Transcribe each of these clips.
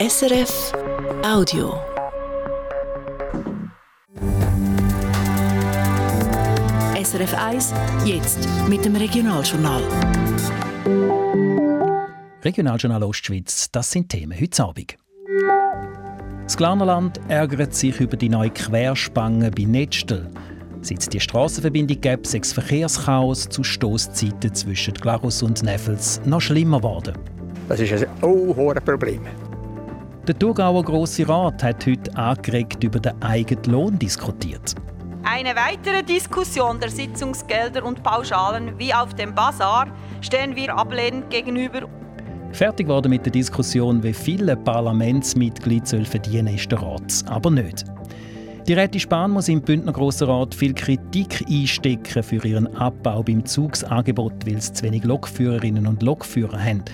SRF Audio. SRF 1, jetzt mit dem Regionaljournal. Regionaljournal Ostschweiz, das sind Themen heute Abend. Das Glarnerland ärgert sich über die neue Querspange bei Nettstel. Seit die Strassenverbindung gibt, sechs Verkehrschaos zu Stoßzeiten zwischen Glarus und Neffels noch schlimmer geworden. Das ist ein hohes Problem. Der Thurgauer Grosse Rat hat heute angeregt über den eigenen Lohn diskutiert. Eine weitere Diskussion der Sitzungsgelder und Pauschalen wie auf dem Bazar stehen wir ablehnend gegenüber. Fertig worden mit der Diskussion, wie viele Parlamentsmitglieder verdienen ist der Rat, aber nicht. Die Rätin Spahn muss im Bündner Grossen Rat viel Kritik einstecken für ihren Abbau beim Zugsangebot, weil es zu wenig Lokführerinnen und Lokführer haben.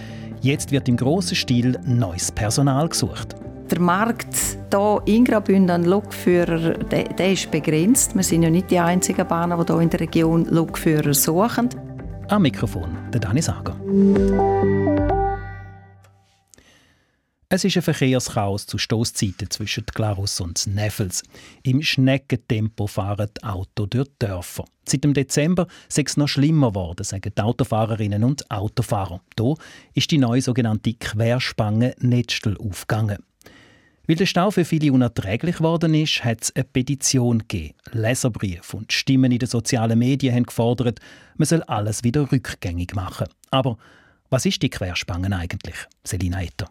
Jetzt wird im grossen Stil neues Personal gesucht. Der Markt hier in Graubünden an Lokführer der, der ist begrenzt. Wir sind ja nicht die einzigen Bahnen, die hier in der Region Lokführer suchen. Am Mikrofon der Dani Sager. Es ist ein Verkehrschaos zu Stoßzeiten zwischen Glarus und Neffels. Im Schneckentempo fahren die Autos durch die Dörfer. Seit dem Dezember sei es noch schlimmer geworden, sagen die Autofahrerinnen und Autofahrer. Hier ist die neue sogenannte Querspange Netzstel aufgegangen. Weil der Stau für viele unerträglich geworden ist, hat es eine Petition gegeben. Leserbriefe und Stimmen in den sozialen Medien haben gefordert, man soll alles wieder rückgängig machen. Aber was ist die Querspange eigentlich? Selina Etter.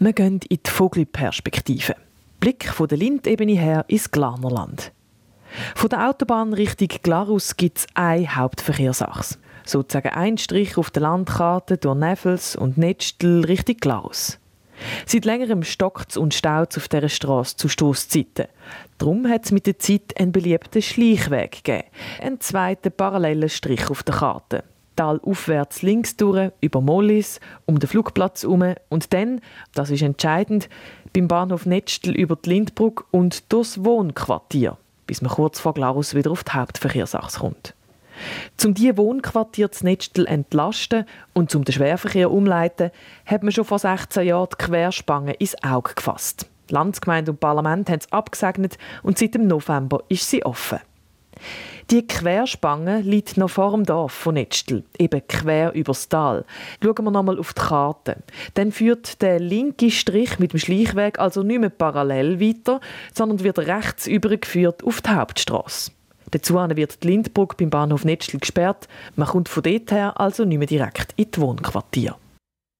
Wir gehen in die Vogelperspektive. Blick von der Lindebene her ins Glarnerland. Von der Autobahn Richtung Glarus gibt es eine Hauptverkehrsachse. Sozusagen ein Strich auf der Landkarte durch Neffels und Netzstel Richtung Glarus. Seit längerem stockt und staut auf dieser Straße zu Stoßzeiten. Darum hat es mit der Zeit einen beliebten Schleichweg gegeben. Einen zweiten parallelen Strich auf der Karte. Tal aufwärts links durch, über Mollis, um den Flugplatz herum und dann, das ist entscheidend, beim Bahnhof Netzstel über die Lindbrücke und durchs Wohnquartier, bis man kurz vor Glarus wieder auf die Hauptverkehrsachse kommt. Um diese Wohnquartier zu Netzstel entlasten und um den Schwerverkehr umleiten, hat man schon vor 16 Jahren die Querspange ins Auge gefasst. Landsgemeinde und Parlament haben es abgesegnet und seit dem November ist sie offen. Die Querspange liegt noch vor dem Dorf von Netzstel, eben quer übers Tal. Schauen wir nochmal auf die Karte. Dann führt der linke Strich mit dem Schleichweg also nicht mehr parallel weiter, sondern wird rechts übergeführt auf die Hauptstraße. Dazu wird die Lindbrücke beim Bahnhof Netzstel gesperrt. Man kommt von dort her also nicht mehr direkt in die Wohnquartier.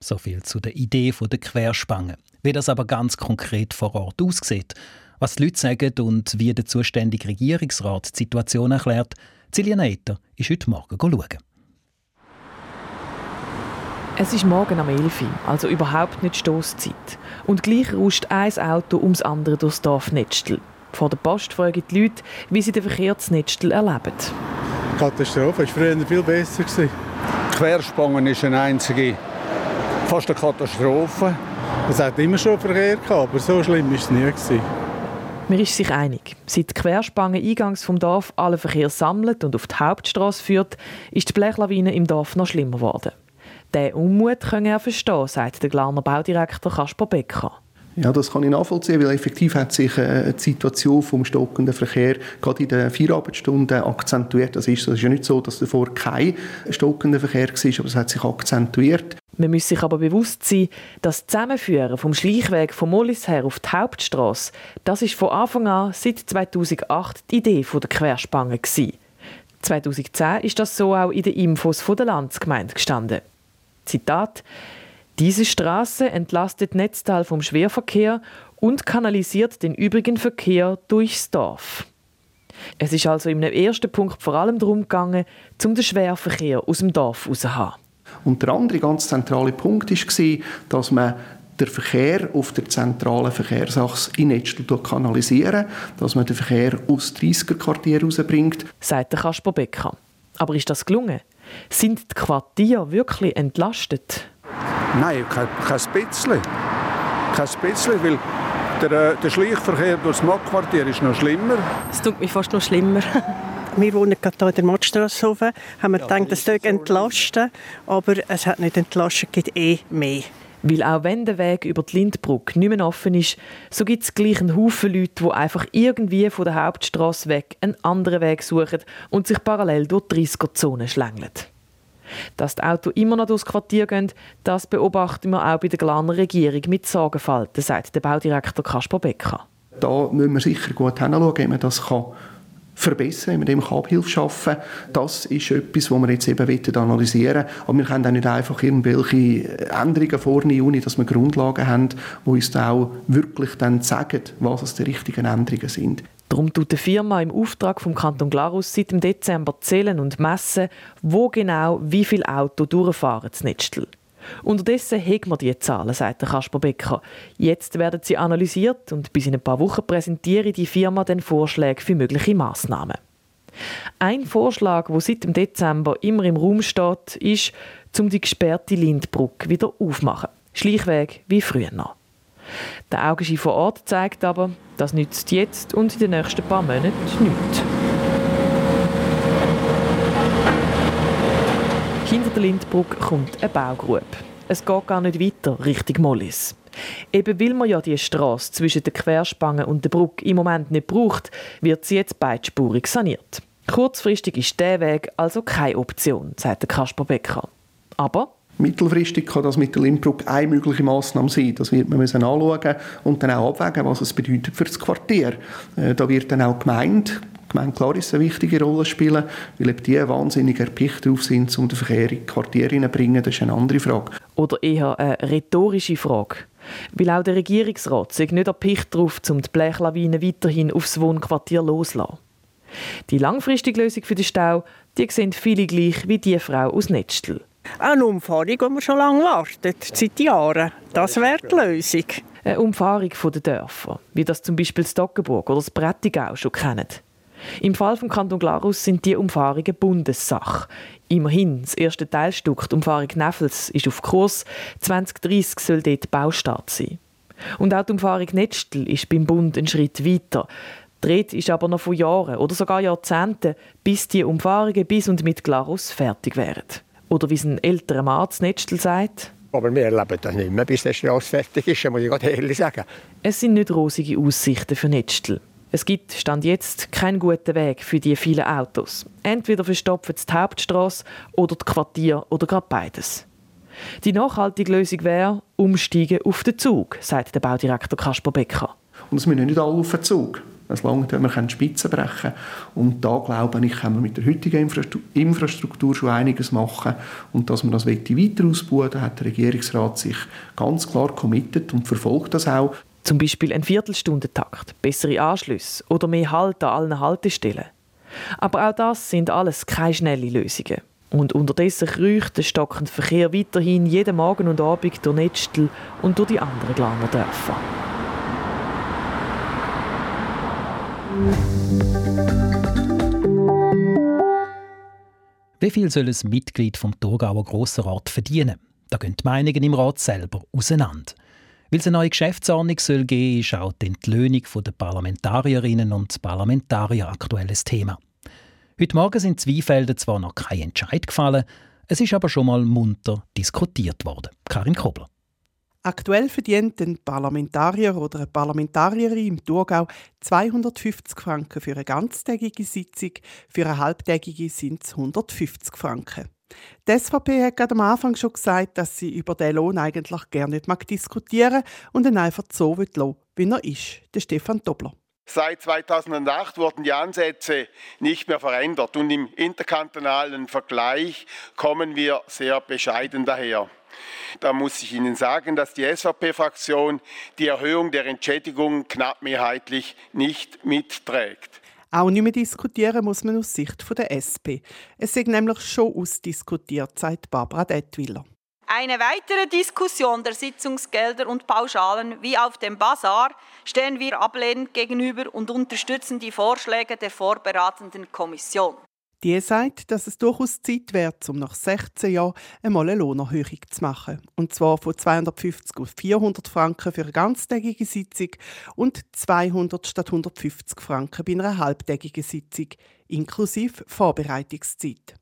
So viel zu der Idee der Querspange. Wie das aber ganz konkret vor Ort aussieht, was die Leute sagen und wie der zuständige Regierungsrat die Situation erklärt, Cillian Eiter ist heute Morgen schauen. Es ist morgen am 11 Uhr, also überhaupt nicht Stoßzeit. Und gleich rauscht ein Auto ums andere durchs Dorf Netzstel. Vor der Post fragen die Leute, wie sie den Verkehr zu Netzstel erleben. Katastrophe, es war früher viel besser. Querspangen ist eine einzige, fast eine Katastrophe. Es hat immer schon Verkehr gehabt, aber so schlimm war es nie. Man ist sich einig. Seit die Querspange eingangs vom Dorf alle Verkehr sammelt und auf die Hauptstraße führt, ist die Blechlawine im Dorf noch schlimmer geworden. Den Unmut können er verstehen, sagt der Glarner Baudirektor Kasper Becker. Ja, das kann ich nachvollziehen, weil effektiv hat sich äh, die Situation vom stockenden Verkehr gerade in den Feierabendstunden akzentuiert. Das ist, das ist ja nicht so, dass davor kein stockender Verkehr war, aber es hat sich akzentuiert. Man muss sich aber bewusst sein, dass das Zusammenführen vom Schleichweg von Mollis her auf die Hauptstraße, das ist von Anfang an seit 2008 die Idee der Querspange gewesen. 2010 ist das so auch in den Infos der Landsgemeinde gestanden. Zitat: Diese Straße entlastet Netztal vom Schwerverkehr und kanalisiert den übrigen Verkehr durchs Dorf. Es ist also im ersten Punkt vor allem darum gegangen, um den Schwerverkehr aus dem Dorf herauszuhaben. Und der andere ganz zentrale Punkt war, dass man den Verkehr auf der zentralen Verkehrsachse in Netzstel kanalisieren, dass man den Verkehr aus 30er Quartier rausbringt. Sagt der Kasper Becker. Aber ist das gelungen? Sind die Quartiere wirklich entlastet? Nein, kein, kein bisschen. Kein bisschen, weil der, der Schleichverkehr durch das Mockquartier ist noch schlimmer. Es tut mich fast noch schlimmer. Wir wohnen gerade hier in der Mattstrasse oben. Haben wir gedacht, das soll entlasten, aber es hat nicht entlastet, es gibt eh mehr. Weil auch wenn der Weg über die Lindbrücke nicht mehr offen ist, so gibt es gleich einen Haufen Leute, die einfach irgendwie von der Hauptstraße weg einen anderen Weg suchen und sich parallel durch die 30er-Zone schlängeln. Dass die Autos immer noch durchs Quartier gehen, das beobachten wir auch bei der Glarner Regierung mit Sorgenfalten, sagt der Baudirektor Kaspar Becker. Da müssen wir sicher gut hinschauen, wie man das kann verbessern, mit dem Abhilfe schaffen. Das ist etwas, was wir jetzt eben analysieren wollen. Aber wir können auch nicht einfach irgendwelche Änderungen vornehmen, dass wir Grundlagen haben, die uns dann auch wirklich dann sagen, was die richtigen Änderungen sind. Darum tut die Firma im Auftrag vom Kanton Glarus seit dem Dezember zählen und messen, wo genau wie viele Autos durchfahren zu Netzstel. Unterdessen hegen wir die Zahlen, sagt Kasper Becker. Jetzt werden sie analysiert und bis in ein paar Wochen präsentiere die Firma den Vorschläge für mögliche Massnahmen. Ein Vorschlag, wo seit dem Dezember immer im Raum steht, ist, um die gesperrte Lindbrücke wieder aufmachen. Schleichweg wie früher noch. Der Augenschein vor Ort zeigt aber, das nützt jetzt und in den nächsten paar Monaten nichts. Hinter der Lindbrücke kommt eine Baugrube. Es geht gar nicht weiter Richtung Mollis. Eben weil man ja die Straße zwischen der Querspange und der Brücke im Moment nicht braucht, wird sie jetzt beidspurig saniert. Kurzfristig ist der Weg also keine Option, sagt Kasper Becker. Aber Mittelfristig kann das mit der Lindbrücke eine mögliche Massnahme sein. Das wird man müssen anschauen und dann auch abwägen, was es bedeutet für das Quartier. Äh, da wird dann auch gemeint, Gemeinde Claris eine wichtige Rolle spielen, weil eben die wahnsinnig erpicht darauf sind, um den Verkehr in die Quartiere zu bringen. Das ist eine andere Frage. Oder eher eine rhetorische Frage. Weil auch der Regierungsrat sich nicht erpicht darauf, um die Blechlawine weiterhin aufs Wohnquartier loszulassen. Die langfristige Lösung für den Stau, die sehen viele gleich wie die Frau aus Netzstel. Eine Umfahrung, die wir schon lange warten, seit Jahren. Das wäre die Lösung. Eine Umfahrung der Dörfer, wie das zum Beispiel Stockenburg oder das Brettigau schon kennen. Im Fall von Kanton Glarus sind die Umfahrungen Bundessache. Immerhin, das erste Teilstück, die Umfahrung Neffels, ist auf Kurs. 2030 soll dort Baustart sein. Und auch die Umfahrung Netzstel ist beim Bund einen Schritt weiter. Dreht ist aber noch von Jahren oder sogar Jahrzehnten, bis die Umfahrungen bis und mit Glarus fertig wären. Oder wie es ein älterer Mann zu Netzstel sagt. Aber wir erleben das nicht mehr, bis der Straße fertig ist, muss ich ehrlich sagen. Es sind nicht rosige Aussichten für Netzstel. Es gibt, Stand jetzt, keinen guten Weg für die vielen Autos. Entweder verstopfen sie die Hauptstraße oder das Quartier oder gerade beides. Die nachhaltige Lösung wäre, umsteigen auf den Zug, sagt der Baudirektor Kasper Becker. Und es müssen nicht alle auf den Zug. Es langt, wenn wir Spitzen brechen können. Und da glaube ich, können wir mit der heutigen Infrastruktur schon einiges machen. Und dass man das weiter ausbauen da hat der Regierungsrat sich ganz klar committed und verfolgt das auch. Zum Beispiel ein Viertelstundentakt, bessere Anschlüsse oder mehr Halt an allen Haltestellen. Aber auch das sind alles keine schnellen Lösungen. Und unterdessen kreucht der stockende Verkehr weiterhin jeden Morgen und Abend durch Netzstel und durch die anderen Glarner Dörfer. Wie viel soll ein Mitglied vom Thurgauer Grossen Rat verdienen? Da gehen die Meinungen im Rat selber auseinander. Weil es eine neue Geschäftsordnung soll geben, ist auch die Entlöhnung der Parlamentarierinnen und Parlamentarier aktuelles Thema. Heute Morgen sind Zweifelden zwar noch kein Entscheid gefallen, es ist aber schon mal munter diskutiert worden. Karin Kobler. Aktuell verdient ein Parlamentarier oder eine Parlamentarierin im Thurgau 250 Franken für eine ganztägige Sitzung, für eine halbtägige sind es 150 Franken. Die SVP hat gerade am Anfang schon gesagt, dass sie über diesen Lohn eigentlich gerne nicht mag diskutieren und ihn einfach so lassen wie er ist. Der Stefan Dobler. Seit 2008 wurden die Ansätze nicht mehr verändert und im interkantonalen Vergleich kommen wir sehr bescheiden daher. Da muss ich Ihnen sagen, dass die SVP-Fraktion die Erhöhung der Entschädigung knapp mehrheitlich nicht mitträgt. Auch nicht mehr diskutieren muss man aus Sicht der SP. Es ist nämlich schon ausdiskutiert, sagt Barbara Detwiller. Eine weitere Diskussion der Sitzungsgelder und Pauschalen wie auf dem Bazar stehen wir ablehnend gegenüber und unterstützen die Vorschläge der vorberatenden Kommission. Die sagt, dass es durchaus Zeit wäre, um nach 16 Jahren einmal eine Lohnerhöhung zu machen. Und zwar von 250 auf 400 Franken für eine ganztägige Sitzung und 200 statt 150 Franken bei einer halbtägigen Sitzung, inklusive Vorbereitungszeit.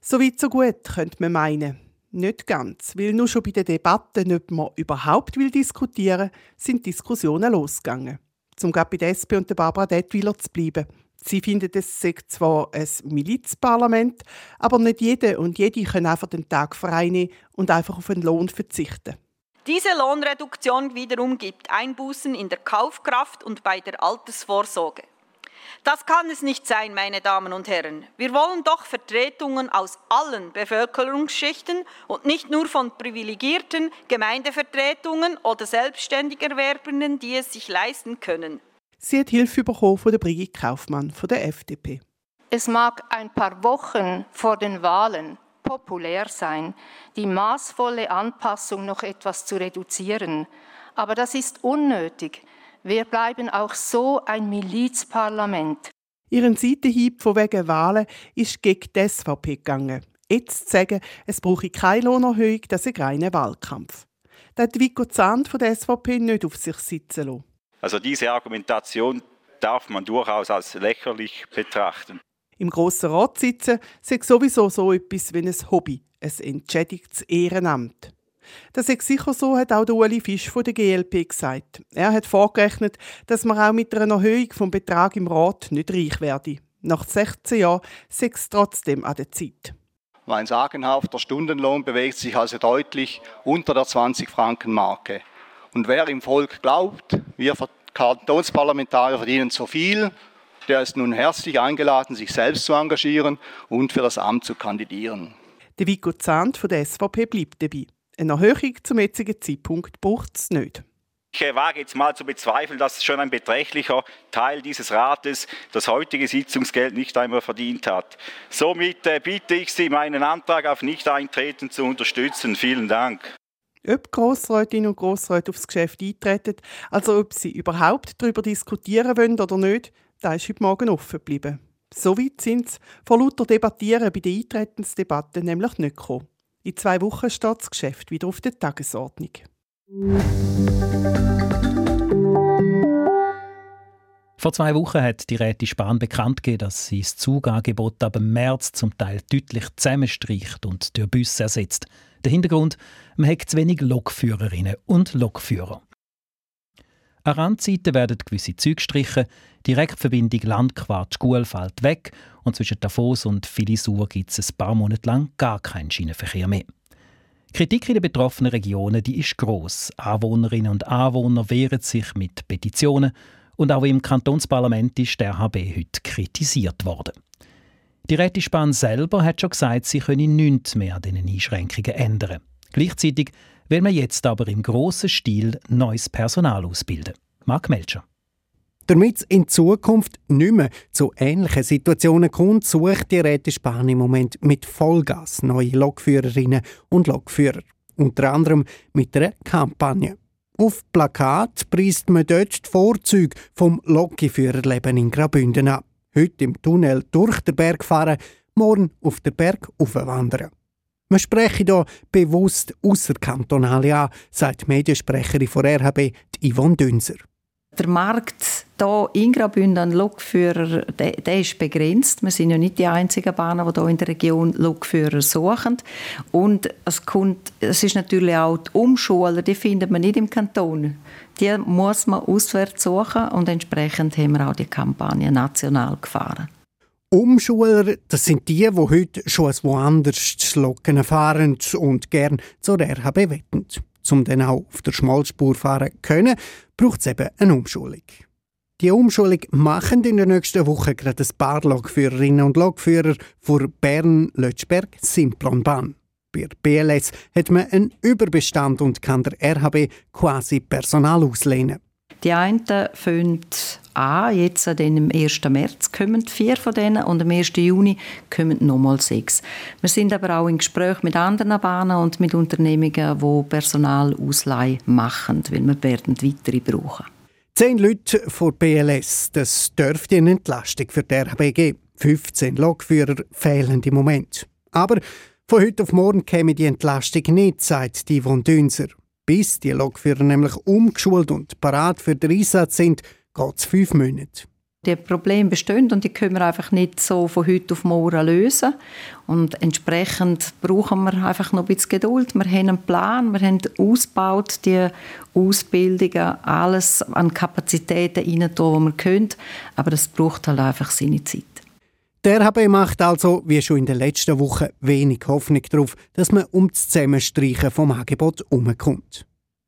So weit, so gut, könnte man meinen. Nicht ganz, weil nur schon bei den Debatten, ob man überhaupt will diskutieren sind Diskussionen losgegangen. Zum bei der SP und der Barbara Detwiler zu bleiben. Sie findet, es sei zwar ein Milizparlament, aber nicht jede und jede können einfach den Tag frei nehmen und einfach auf den Lohn verzichten. Diese Lohnreduktion wiederum gibt Einbußen in der Kaufkraft und bei der Altersvorsorge. Das kann es nicht sein, meine Damen und Herren. Wir wollen doch Vertretungen aus allen Bevölkerungsschichten und nicht nur von privilegierten Gemeindevertretungen oder Selbstständigerwerbenden, die es sich leisten können. Sie hat Hilfe bekommen von der Brigitte Kaufmann von der FDP. Es mag ein paar Wochen vor den Wahlen populär sein, die maßvolle Anpassung noch etwas zu reduzieren, aber das ist unnötig. Wir bleiben auch so ein Milizparlament. Ihren Seitenhieb von wegen Wahlen ist gegen die SVP gegangen. Jetzt zu sagen, es brauche keine Lohnerhöhung, das ist ein reiner Wahlkampf. Das hat Vico Zahn von der SVP nicht auf sich sitzen lassen. Also diese Argumentation darf man durchaus als lächerlich betrachten. Im Grossen Rat sitzen sei sowieso so etwas wie ein Hobby, ein entschädigtes Ehrenamt. Das ist sicher so, hat auch Ueli Fisch von der GLP gesagt. Er hat vorgerechnet, dass man auch mit einer Erhöhung vom Betrag im Rat nicht reich werde. Nach 16 Jahren sei es trotzdem an der Zeit. Ein sagenhafter Stundenlohn bewegt sich also deutlich unter der 20-Franken-Marke. Und wer im Volk glaubt, wir Kantonsparlamentarier verdienen zu viel, der ist nun herzlich eingeladen, sich selbst zu engagieren und für das Amt zu kandidieren. Der Vico Zahnt von der SVP bleibt dabei. Eine Erhöhung zum jetzigen Zeitpunkt braucht es nicht. Ich wage jetzt mal zu bezweifeln, dass schon ein beträchtlicher Teil dieses Rates das heutige Sitzungsgeld nicht einmal verdient hat. Somit äh, bitte ich Sie, meinen Antrag auf Nichteintreten zu unterstützen. Vielen Dank. Ob Grossrätinnen und Grossräte aufs Geschäft eintreten, also ob sie überhaupt darüber diskutieren wollen oder nicht, da ist heute Morgen offen geblieben. So weit sind sie vor lauter Debattieren bei der Eintretensdebatte nämlich nicht gekommen. In zwei Wochen steht das Geschäft wieder auf der Tagesordnung. Vor zwei Wochen hat die Rätin Spahn bekannt gegeben, dass sie das Zugangebot ab März zum Teil deutlich zusammenstreicht und durch Busse ersetzt. Der Hintergrund, man hat zu wenig Lokführerinnen und Lokführer. An Randzeiten werden gewisse Züge gestrichen, Direktverbindung Landquart-Schule fällt weg und zwischen Davos und Filisur gibt es ein paar Monate lang gar keinen Schienenverkehr mehr. Die Kritik in den betroffenen Regionen die ist gross. Anwohnerinnen und Anwohner wehren sich mit Petitionen und auch im Kantonsparlament ist der HB heute kritisiert worden. Die Rätispahn selber hat schon gesagt, sie könne nichts mehr an diesen Einschränkungen ändern. Gleichzeitig will man jetzt aber im grossen Stil neues Personal ausbilden. Mark Melcher. Damit es in Zukunft nicht mehr zu ähnlichen Situationen kommt, sucht die Rätespahn im Moment mit Vollgas neue Lokführerinnen und Lokführer. Unter anderem mit einer Kampagne. Auf Plakat preist man dort die Vorzüge vom Lokführerleben in Graubünden an. Heute im Tunnel durch den Berg fahren, morgen auf den Berg aufwandern. Man spreche hier bewusst außerkantonale an, sagt die Mediensprecherin von RHB, Yvonne Dünser. Der Markt hier in Graubünden an Lokführer, der, der, ist begrenzt. Wir sind ja nicht die einzigen Bahnen, die hier in der Region Lokführer suchen. Und es, kommt, es ist natürlich auch die Umschuler, die findet man nicht im Kanton. Die muss man auswärts suchen und entsprechend haben wir auch die Kampagne national gefahren. Umschuler, das sind die, die heute schon woanders zu Locken fahren und gern zur RHB wetten um dann auch auf der Schmalspur fahren zu können, braucht es eben eine Umschulung. Die Umschulung machen in der nächsten Woche gerade ein paar Lokführerinnen und Lokführer vor Bern, Lötschberg, Simplon Bahn. Bei BLS hat man einen Überbestand und kann der RHB quasi Personal auslehnen. Die einen fangen an, jetzt an dem 1. März kommen vier von denen und am 1. Juni kommen nochmal sechs. Wir sind aber auch in Gespräch mit anderen Bahnen und mit Unternehmungen, die Personalausleihe machen, weil wir werden weitere brauchen. Zehn Leute vor BLS, das dürfte eine Entlastung für die geben. 15 Lokführer fehlen im Moment. Aber von heute auf morgen käme die Entlastung nicht, sagt Yvonne Dünser. Bis die Lokführer nämlich umgeschult und parat für den Einsatz sind, geht es fünf Monate. Die Probleme bestehen und die können wir einfach nicht so von heute auf morgen lösen. Und entsprechend brauchen wir einfach noch ein bisschen Geduld. Wir haben einen Plan, wir haben ausgebaut, die Ausbildungen, alles an Kapazitäten rein, die wir können. Aber das braucht halt einfach seine Zeit. Der RHB macht also, wie schon in den letzten Wochen, wenig Hoffnung darauf, dass man um das Zusammenstreichen vom Angebot umkommt.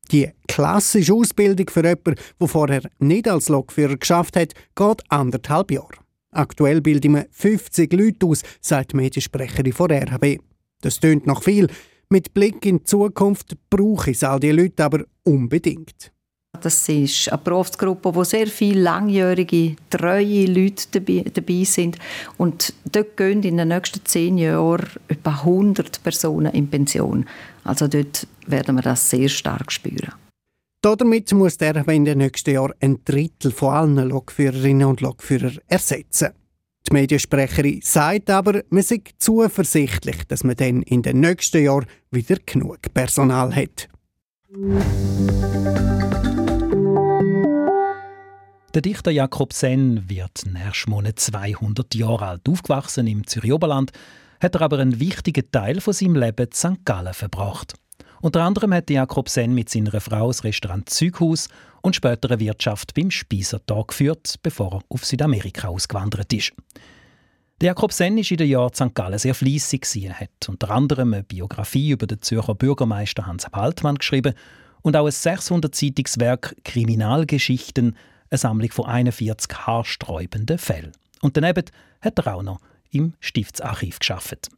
Die klassische Ausbildung für jemanden, der vorher nicht als Lokführer geschafft hat, geht anderthalb Jahre. Aktuell bilden wir 50 Leute aus, sagt die Mediensprecherin von RHB. Das tönt noch viel. Mit Blick in die Zukunft brauche ich all diese Leute aber unbedingt. Das ist eine Berufsgruppe, wo sehr viele langjährige, treue Leute dabei, dabei, sind. Und dort gehen in den nächsten zehn Jahren etwa 100 Personen in Pension. Also dort werden wir das sehr stark spüren. Damit muss der in den nächsten Jahren ein Drittel von allen Lokführerinnen und Lokführer ersetzen. Die Mediensprecherin sagt aber, man sei zuversichtlich, dass man dann in den nächsten Jahren wieder genug Personal hat. Der Dichter Jakob Senn wird nächsten Monat 200 Jahre alt. Aufgewachsen im Zürich Oberland, hat er aber einen wichtigen Teil von seinem Leben in St. Gallen verbracht. Unter anderem hat Jakob Senn mit seiner Frau das Restaurant Züghaus und später eine Wirtschaft beim Speisertag geführt, bevor er auf Südamerika ausgewandert ist. Der Jakob Senn ist in den Jahren St. Gallen sehr fleissig. Er hat unter anderem eine Biografie über den Zürcher Bürgermeister Hans Baltmann geschrieben und auch ein 600-seitiges Werk Kriminalgeschichten eine Sammlung von 41 haarsträubenden Fällen. Und daneben hat er auch noch im Stiftsarchiv geschafft.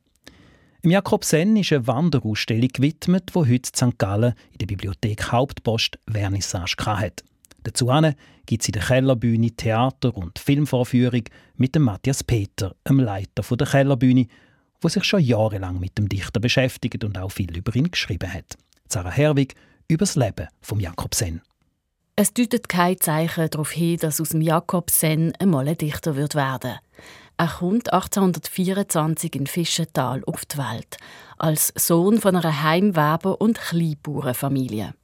Im Jakob Senn ist eine Wanderausstellung gewidmet, wo heute St. Gallen in der Bibliothek Hauptpost Vernissage hat. Dazu gibt es in der Kellerbühne Theater- und Filmvorführung mit dem Matthias Peter, dem Leiter der Kellerbühne, der sich schon jahrelang mit dem Dichter beschäftigt und auch viel über ihn geschrieben hat. Sarah Herwig über das Leben von Jakob Senn. Es deutet kein Zeichen darauf hin, dass aus dem Jakob Senn einmal ein Dichter wird werden. Er kommt 1824 in Fischental auf die Welt, als Sohn von einer Heimweber- und Kleinbauernfamilie.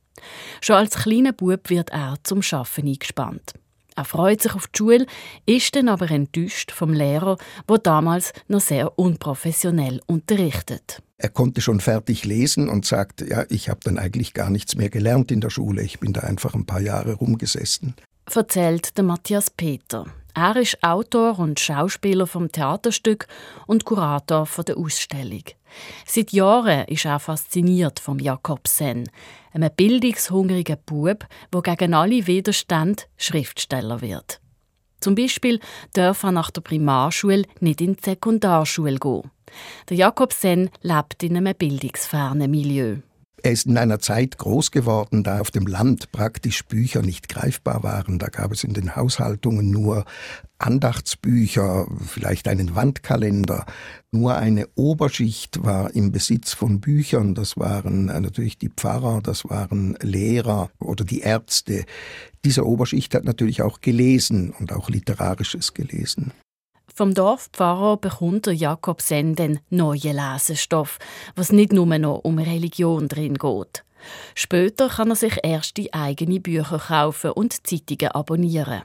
Schon als kleiner Bub wird er zum Schaffen eingespannt. Er freut sich auf die Schule, ist dann aber enttäuscht vom Lehrer, der damals noch sehr unprofessionell unterrichtet. Er konnte schon fertig lesen und sagte, ja, ich habe dann eigentlich gar nichts mehr gelernt in der Schule, ich bin da einfach ein paar Jahre rumgesessen. Erzählt der Matthias Peter. Er ist Autor und Schauspieler vom Theaterstück und Kurator der Ausstellung. Seit Jahren ist er fasziniert vom Jakob Sen, einem bildungshungrigen Bub, der gegen alle Widerstände Schriftsteller wird. Zum Beispiel darf er nach der Primarschule nicht in die Sekundarschule gehen. Der Jakob Sen lebt in einem bildungsfernen Milieu. Er ist in einer Zeit groß geworden, da auf dem Land praktisch Bücher nicht greifbar waren. Da gab es in den Haushaltungen nur Andachtsbücher, vielleicht einen Wandkalender. Nur eine Oberschicht war im Besitz von Büchern. Das waren natürlich die Pfarrer, das waren Lehrer oder die Ärzte. Diese Oberschicht hat natürlich auch gelesen und auch literarisches gelesen. Vom Dorfpfarrer bekommt der Jakob Senden neuen Lesestoff, was nicht nur noch um Religion drin geht. Später kann er sich erste eigene Bücher kaufen und Zeitungen abonnieren.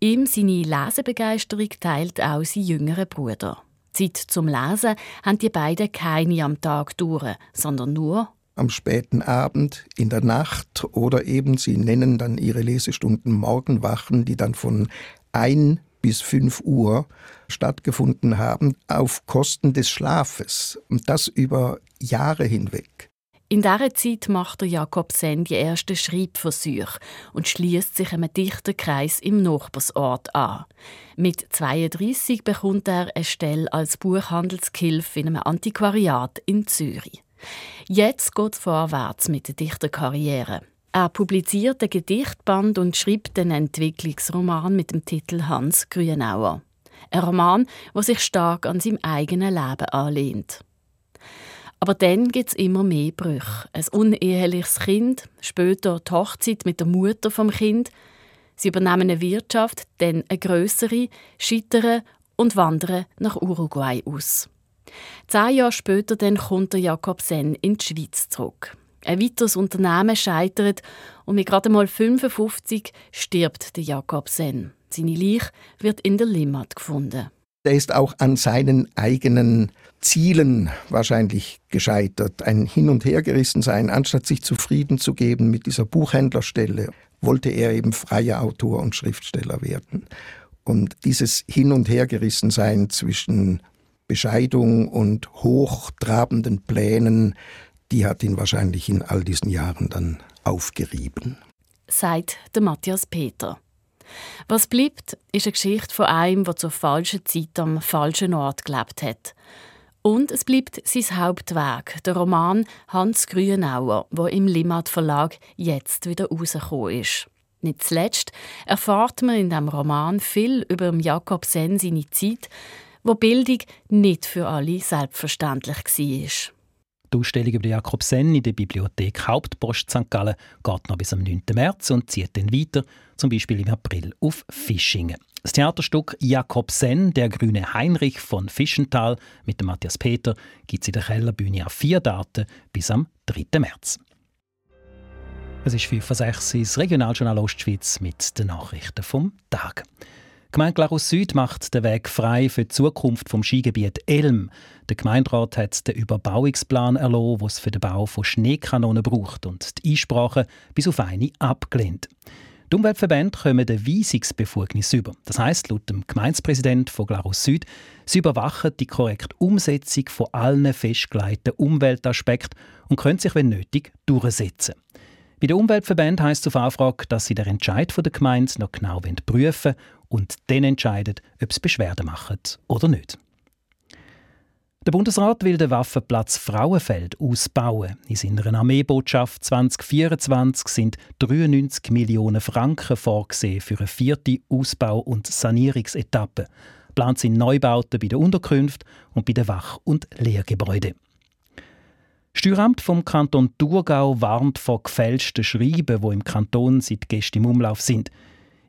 Ihm seine Lesebegeisterung teilt auch sein jüngerer Bruder. Zeit zum Lesen haben die beiden keine am Tag durch, sondern nur am späten Abend, in der Nacht oder eben, sie nennen dann ihre Lesestunden Morgenwachen, die dann von ein bis 5 Uhr stattgefunden haben, auf Kosten des Schlafes. Und das über Jahre hinweg. In dieser Zeit macht der Jakob Sen die ersten Schreibversuche und schließt sich einem dichten Kreis im Nachbarsort an. Mit 32 bekommt er eine Stelle als Buchhandelskilf in einem Antiquariat in Zürich. Jetzt geht es vorwärts mit der Dichterkarriere. Er publiziert ein Gedichtband und schreibt einen Entwicklungsroman mit dem Titel Hans Grünauer. Ein Roman, der sich stark an seinem eigenen Leben anlehnt. Aber dann gibt es immer mehr Brüche. Ein uneheliches Kind, später die Hochzeit mit der Mutter vom Kind. Sie übernehmen eine Wirtschaft, dann eine größere, scheitern und wandern nach Uruguay aus. Zehn Jahre später dann kommt der Jakob Sen in die Schweiz zurück. Ein weiteres Unternehmen scheitert und mit gerade mal 55 stirbt der Jakob Sen. Seine Leiche wird in der Limmat gefunden. Er ist auch an seinen eigenen Zielen wahrscheinlich gescheitert. Ein Hin- und Hergerissen sein, anstatt sich zufrieden zu geben mit dieser Buchhändlerstelle, wollte er eben freier Autor und Schriftsteller werden. Und dieses Hin- und Hergerissen sein zwischen Bescheidung und hochtrabenden Plänen, die hat ihn wahrscheinlich in all diesen Jahren dann aufgerieben. Sagt der Matthias Peter. Was bleibt, ist eine Geschichte von einem, der zur falschen Zeit am falschen Ort gelebt hat. Und es bleibt sein Hauptwerk, der Roman Hans Grünauer, wo im Limmat Verlag jetzt wieder rausgekommen ist. Nicht zuletzt erfahrt man in diesem Roman viel über Jakob Sen seine Zeit, wo Bildung nicht für alle selbstverständlich war. Die Ausstellung über Jakob Sen in der Bibliothek Hauptpost St. Gallen geht noch bis am 9. März und zieht dann weiter, zum Beispiel im April auf Fischingen. Das Theaterstück Jakob Sen, der grüne Heinrich von Fischenthal mit dem Matthias Peter, gibt es in der Kellerbühne auf vier Daten bis am 3. März. Es ist 5 vor 6 das Regionaljournal Ostschweiz mit den Nachrichten vom Tag. Gemeinde Glarus Süd macht den Weg frei für die Zukunft vom Skigebiet Elm. Der Gemeinderat hat den Überbauungsplan erlassen, es für den Bau von Schneekanonen braucht und die Einsprache bis auf eine abgelehnt. Die Umweltverbände kommen eine Weisungsbefugnis über. Das heißt laut dem Gemeindepräsident von Glarus Süd, sie überwachen die korrekte Umsetzung von allen festgelegten Umweltaspekten und können sich, wenn nötig, durchsetzen. Bei den Umweltverbänden heisst es auf Anfrage, dass sie den Entscheid der Gemeinde noch genau prüfen und dann entscheiden, ob sie Beschwerden machen oder nicht. Der Bundesrat will den Waffenplatz Frauenfeld ausbauen. In seiner Armeebotschaft 2024 sind 93 Millionen Franken vorgesehen für eine vierte Ausbau- und Sanierungsetappe. Plant sind Neubauten bei den Unterkünften und bei den Wach- und Lehrgebäuden. Steueramt vom Kanton Thurgau warnt vor gefälschten Schreiben, die im Kanton seit gestern im Umlauf sind.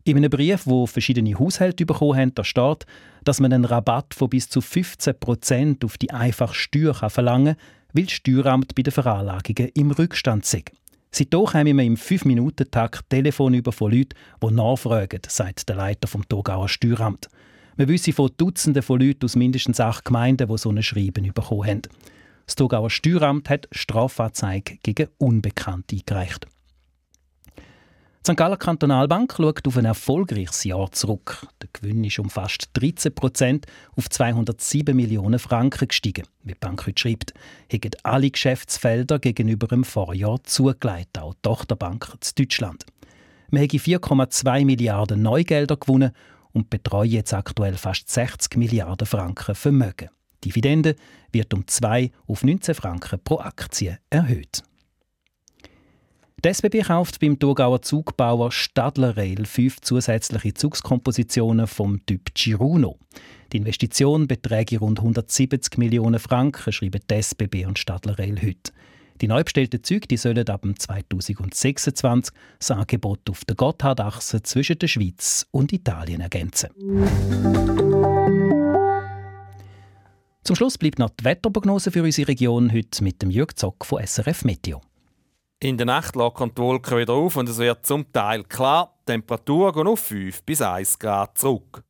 In einem Brief, wo verschiedene Haushalte bekommen haben, da steht, dass man einen Rabatt von bis zu 15% auf die einfache Steuer verlangen kann, weil das Steueramt bei den Veranlagungen im Rückstand sind. Seitdem haben wir im 5-Minuten-Takt Telefon über von Leuten, die nachfragen, sagt der Leiter vom Thurgauer Steueramt. Wir wissen von Dutzenden von Leuten aus mindestens acht Gemeinden, die so ein Schreiben bekommen haben. Das Thurgauer Steueramt hat Strafanzeige gegen Unbekannte eingereicht. Die St. Galler Kantonalbank schaut auf ein erfolgreiches Jahr zurück. Der Gewinn ist um fast 13 Prozent auf 207 Millionen Franken gestiegen. Wie die Bank heute schreibt, haben alle Geschäftsfelder gegenüber dem Vorjahr zugelegt, auch die Tochterbank in Deutschland. Wir haben 4,2 Milliarden Neugelder gewonnen und betreuen jetzt aktuell fast 60 Milliarden Franken Vermögen. Die Dividende wird um 2 auf 19 Franken pro Aktie erhöht. Die SBB kauft beim Thurgauer Zugbauer Stadler Rail fünf zusätzliche Zugskompositionen vom Typ Giruno. Die Investition beträgt rund 170 Millionen Franken, schreiben die SBB und Stadler Rail heute. Die neu bestellten Züge die sollen ab 2026 das Angebot auf der Gotthardachse zwischen der Schweiz und Italien ergänzen. Zum Schluss bleibt noch die Wetterprognose für unsere Region heute mit dem Jürg Zock von SRF Meteo. In der Nacht lockern die Wolken wieder auf und es wird zum Teil klar. Die Temperatur geht auf 5 bis 1 Grad zurück.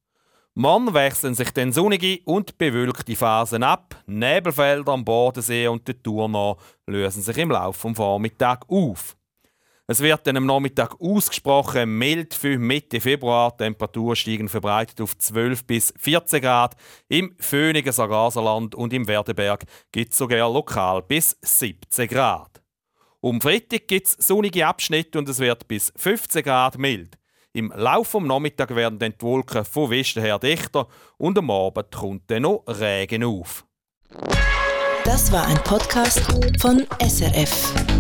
Morgen wechseln sich dann sonnige und bewölkte Phasen ab. Nebelfelder am Bodensee und der Tournau lösen sich im Laufe des Vormittags auf. Es wird dann am Nachmittag ausgesprochen mild für Mitte Februar. Die Temperaturen steigen verbreitet auf 12 bis 14 Grad. Im Föhnigen Sargaserland und im Werdenberg gibt es sogar lokal bis 17 Grad. Um Freitag gibt es sonnige Abschnitte und es wird bis 15 Grad mild. Im Laufe des Nachmittags werden dann die Wolken von Westen her dichter und am Abend kommt dann noch Regen auf. Das war ein Podcast von SRF.